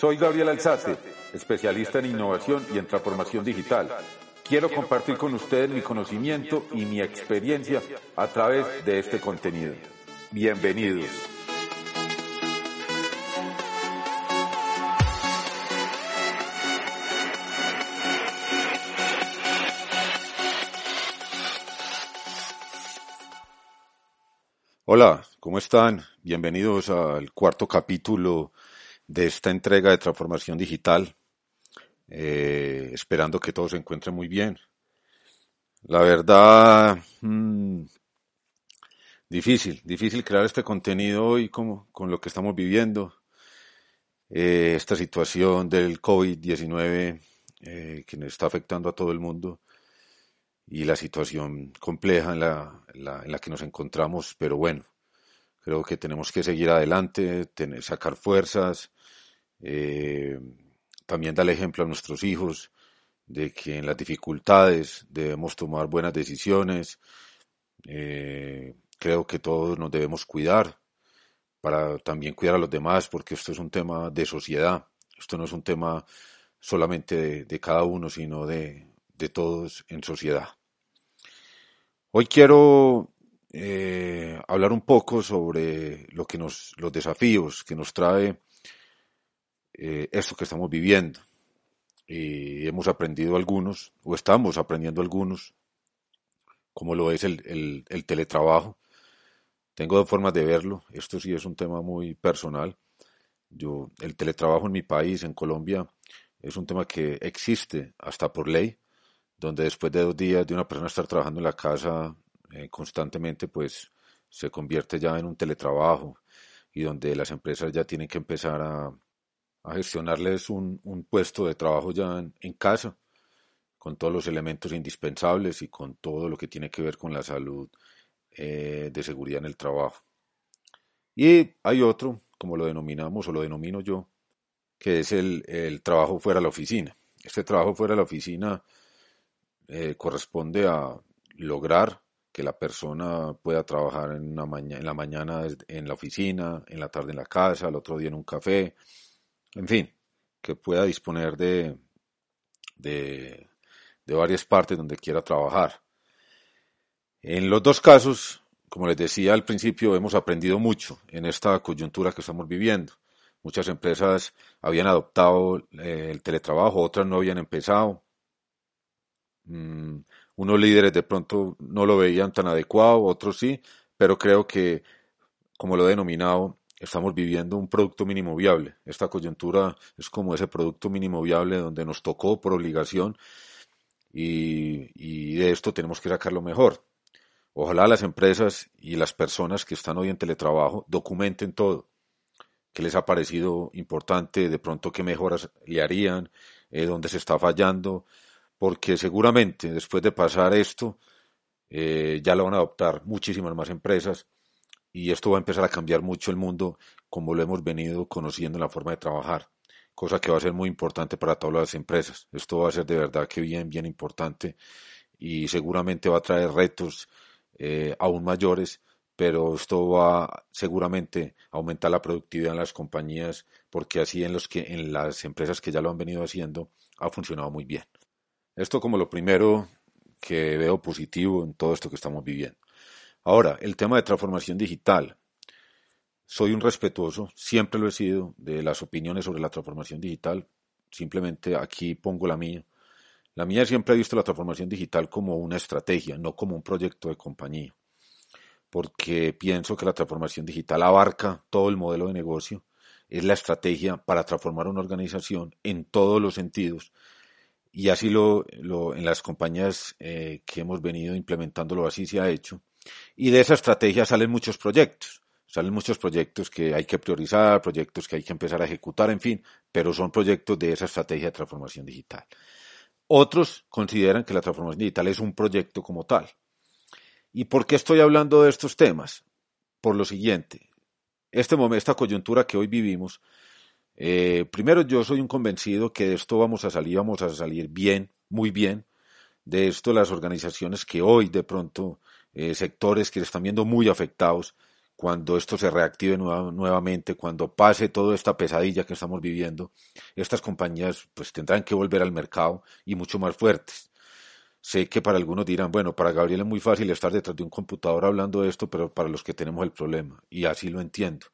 Soy Gabriel Alzate, especialista en innovación y en transformación digital. Quiero compartir con ustedes mi conocimiento y mi experiencia a través de este contenido. Bienvenidos. Hola, ¿cómo están? Bienvenidos al cuarto capítulo de esta entrega de transformación digital, eh, esperando que todos se encuentren muy bien. La verdad, mmm, difícil, difícil crear este contenido hoy como, con lo que estamos viviendo. Eh, esta situación del COVID-19 eh, que nos está afectando a todo el mundo y la situación compleja en la, la, que nos encontramos, pero bueno, creo que tenemos que seguir adelante, sacar fuerzas, eh, también dar ejemplo a nuestros hijos de que en las dificultades debemos tomar buenas decisiones. Eh, creo que todos nos debemos cuidar para también cuidar a los demás, porque esto es un tema de sociedad. Esto no es un tema solamente de, cada uno, sino de, de, todos en sociedad. Hoy quiero eh, hablar un poco sobre que nos, los desafíos que nos trae eh, esto que estamos viviendo. Y hemos aprendido algunos, o estamos aprendiendo algunos, como lo es el, el, el teletrabajo. Tengo dos formas de verlo. Esto sí es un tema muy personal. Yo, el teletrabajo en mi país, en Colombia, es un tema que existe hasta por ley, donde después de dos días de una persona estar trabajando en la casa eh, constantemente, pues se convierte ya en un teletrabajo y donde las empresas ya tienen que empezar a, a gestionarles un, un, puesto de trabajo ya en, casa, con todos los elementos indispensables y con todo lo que tiene que ver con la salud eh, de seguridad en el trabajo. Y hay otro, como lo denominamos o lo denomino yo, que es el, el trabajo fuera de la oficina. Este trabajo fuera de la oficina eh, corresponde a lograr que la persona pueda trabajar en, una maña, en la mañana en la oficina, en la tarde en la casa, el otro día en un café, en fin, que pueda disponer de, de, varias partes donde quiera trabajar. En los dos casos, como les decía al principio, hemos aprendido mucho en esta coyuntura que estamos viviendo. Muchas empresas habían adoptado eh, el teletrabajo, otras no habían empezado. Mm, unos líderes de pronto no lo veían tan adecuado, otros sí, pero creo que, como lo he denominado, estamos viviendo un producto mínimo viable. Esta coyuntura es como ese producto mínimo viable donde nos tocó por obligación y, y, de esto tenemos que sacar lo mejor. Ojalá las empresas y las personas que están hoy en teletrabajo documenten todo, qué les ha parecido importante, de pronto qué mejoras le harían, eh, dónde se está fallando, porque seguramente después de pasar esto eh, ya lo van a adoptar muchísimas más empresas y esto va a empezar a cambiar mucho el mundo como lo hemos venido conociendo en la forma de trabajar, cosa que va a ser muy importante para todas las empresas. Esto va a ser de verdad que bien, bien importante y seguramente va a traer retos eh, aún mayores, pero esto va seguramente a aumentar la productividad en las compañías porque así en, los que, en las empresas que ya lo han venido haciendo ha funcionado muy bien. Esto como lo primero que veo positivo en todo esto que estamos viviendo. Ahora, el tema de transformación digital. Soy un respetuoso, siempre lo he sido, de las opiniones sobre la transformación digital. Simplemente aquí pongo la mía. La mía siempre ha visto la transformación digital como una estrategia, no como un proyecto de compañía. Porque pienso que la transformación digital abarca todo el modelo de negocio, es la estrategia para transformar una organización en todos los sentidos y así lo, lo en las compañías eh, que hemos venido implementándolo así se ha hecho. Y de esa estrategia salen muchos proyectos. Salen muchos proyectos que hay que priorizar, proyectos que hay que empezar a ejecutar, en fin, pero son proyectos de esa estrategia de transformación digital. Otros consideran que la transformación digital es un proyecto como tal. ¿Y por qué estoy hablando de estos temas? Por lo siguiente, este momento, esta coyuntura que hoy vivimos, eh, primero yo soy un convencido que de esto vamos a salir, vamos a salir bien, muy bien. De esto las organizaciones que hoy de pronto, eh, sectores que están viendo muy afectados, cuando esto se reactive nuevamente, cuando pase toda esta pesadilla que estamos viviendo, estas compañías pues tendrán que volver al mercado y mucho más fuertes. Sé que para algunos dirán, bueno, para Gabriel es muy fácil estar detrás de un computador hablando de esto, pero para los que tenemos el problema, y así lo entiendo.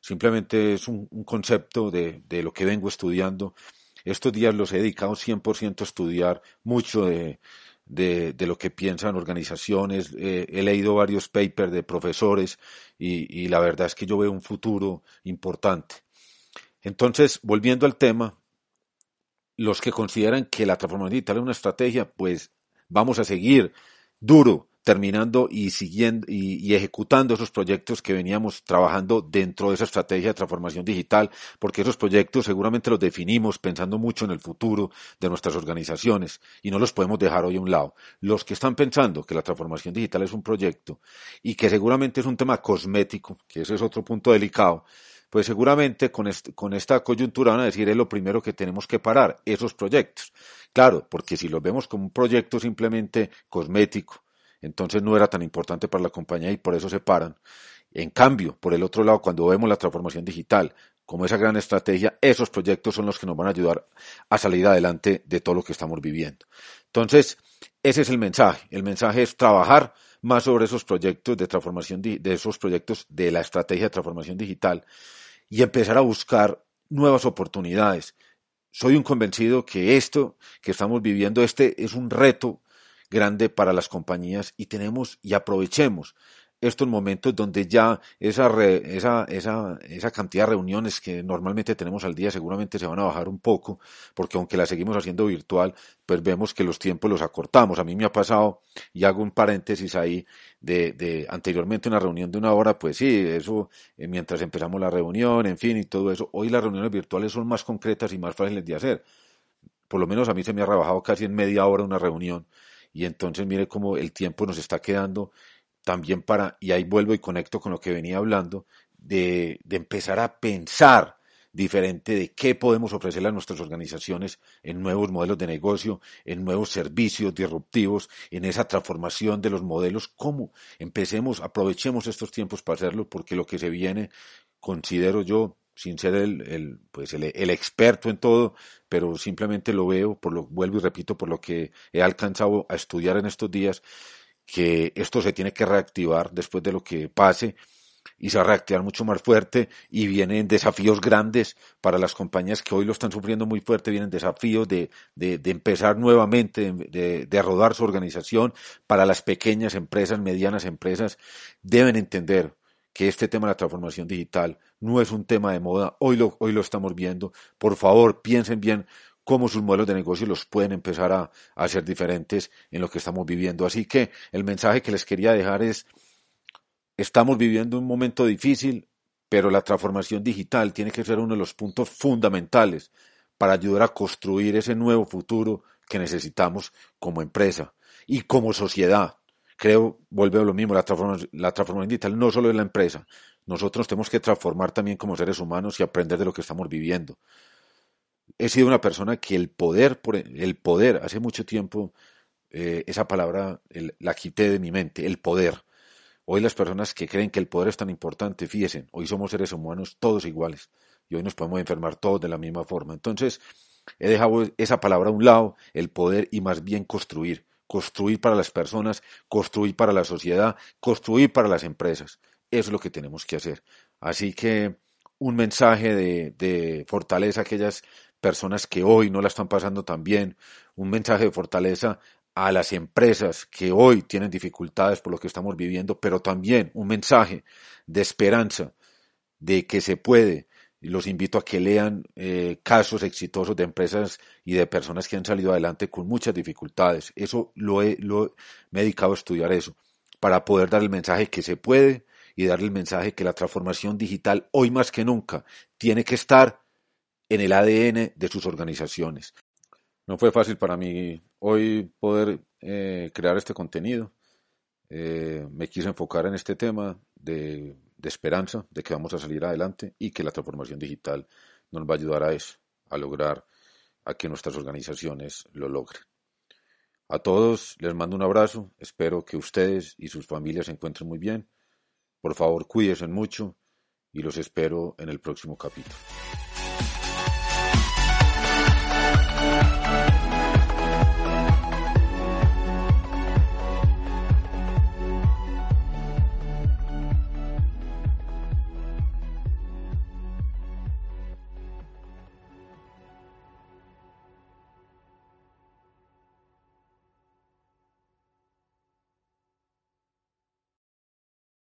Simplemente es un, concepto de, de, lo que vengo estudiando. Estos días los he dedicado 100% a estudiar mucho de, de, de, lo que piensan organizaciones. Eh, he leído varios papers de profesores y, y, la verdad es que yo veo un futuro importante. Entonces, volviendo al tema, los que consideran que la transformación digital es una estrategia, pues vamos a seguir duro terminando y siguiendo y, ejecutando esos proyectos que veníamos trabajando dentro de esa estrategia de transformación digital, porque esos proyectos seguramente los definimos pensando mucho en el futuro de nuestras organizaciones y no los podemos dejar hoy a un lado. Los que están pensando que la transformación digital es un proyecto y que seguramente es un tema cosmético, que ese es otro punto delicado, pues seguramente con, con esta coyuntura van a decir es lo primero que tenemos que parar, esos proyectos. Claro, porque si los vemos como un proyecto simplemente cosmético, entonces no era tan importante para la compañía y por eso se paran. En cambio, por el otro lado, cuando vemos la transformación digital como esa gran estrategia, esos proyectos son los que nos van a ayudar a salir adelante de todo lo que estamos viviendo. Entonces, ese es el mensaje. El mensaje es trabajar más sobre esos proyectos de transformación, de esos proyectos de la estrategia de transformación digital y empezar a buscar nuevas oportunidades. Soy un convencido que esto que estamos viviendo, este es un reto grande para las compañías y tenemos y aprovechemos estos momentos donde ya esa, esa, esa, esa cantidad de reuniones que normalmente tenemos al día seguramente se van a bajar un poco, porque aunque la seguimos haciendo virtual, pues vemos que los tiempos los acortamos. A mí me ha pasado, y hago un paréntesis ahí, de, de anteriormente una reunión de una hora, pues sí, eso eh, mientras empezamos la reunión, en fin, y todo eso. Hoy las reuniones virtuales son más concretas y más fáciles de hacer. Por lo menos a mí se me ha rebajado casi en media hora una reunión y entonces mire cómo el tiempo nos está quedando también para, y ahí vuelvo y conecto con lo que venía hablando, de, de empezar a pensar diferente de qué podemos ofrecerle a nuestras organizaciones en nuevos modelos de negocio, en nuevos servicios disruptivos, en esa transformación de los modelos, cómo empecemos, aprovechemos estos tiempos para hacerlo, porque lo que se viene, considero yo, sin ser el, el pues el, el, experto en todo, pero simplemente lo veo, por lo vuelvo y repito, por lo que he alcanzado a estudiar en estos días, que esto se tiene que reactivar después de lo que pase y se va a reactivar mucho más fuerte y vienen desafíos grandes para las compañías que hoy lo están sufriendo muy fuerte, vienen desafíos de, de, empezar nuevamente, de, de rodar su organización para las pequeñas empresas, medianas empresas, deben entender que este tema de la transformación digital no es un tema de moda, hoy lo, hoy lo estamos viendo. Por favor, piensen bien cómo sus modelos de negocio los pueden empezar a, a ser diferentes en lo que estamos viviendo. Así que el mensaje que les quería dejar es, estamos viviendo un momento difícil, pero la transformación digital tiene que ser uno de los puntos fundamentales para ayudar a construir ese nuevo futuro que necesitamos como empresa y como sociedad creo, vuelve a lo mismo, la transformación, digital no solo es la empresa, nosotros tenemos que transformar también como seres humanos y aprender de lo que estamos viviendo. He sido una persona que el poder, por el poder, hace mucho tiempo, eh, esa palabra la quité de mi mente, el poder. Hoy las personas que creen que el poder es tan importante, fíjense, hoy somos seres humanos todos iguales y hoy nos podemos enfermar todos de la misma forma. Entonces, he dejado esa palabra a un lado, el poder, y más bien construir construir para las personas, construir para la sociedad, construir para las empresas. Es lo que tenemos que hacer. Así que un mensaje de, de, fortaleza a aquellas personas que hoy no la están pasando tan bien, un mensaje de fortaleza a las empresas que hoy tienen dificultades por lo que estamos viviendo, pero también un mensaje de esperanza de que se puede los invito a que lean eh, casos exitosos de empresas y de personas que han salido adelante con muchas dificultades. Eso lo he, lo, he dedicado a estudiar eso, para poder dar el mensaje que se puede y darle el mensaje que la transformación digital hoy más que nunca tiene que estar en el ADN de sus organizaciones. No fue fácil para mí hoy poder eh, crear este contenido. Eh, me quise enfocar en este tema de, de, esperanza, de que vamos a salir adelante y que la transformación digital nos va a ayudar a eso, a lograr a que nuestras organizaciones lo logren. A todos les mando un abrazo, espero que ustedes y sus familias se encuentren muy bien. Por favor, cuídense mucho y los espero en el próximo capítulo.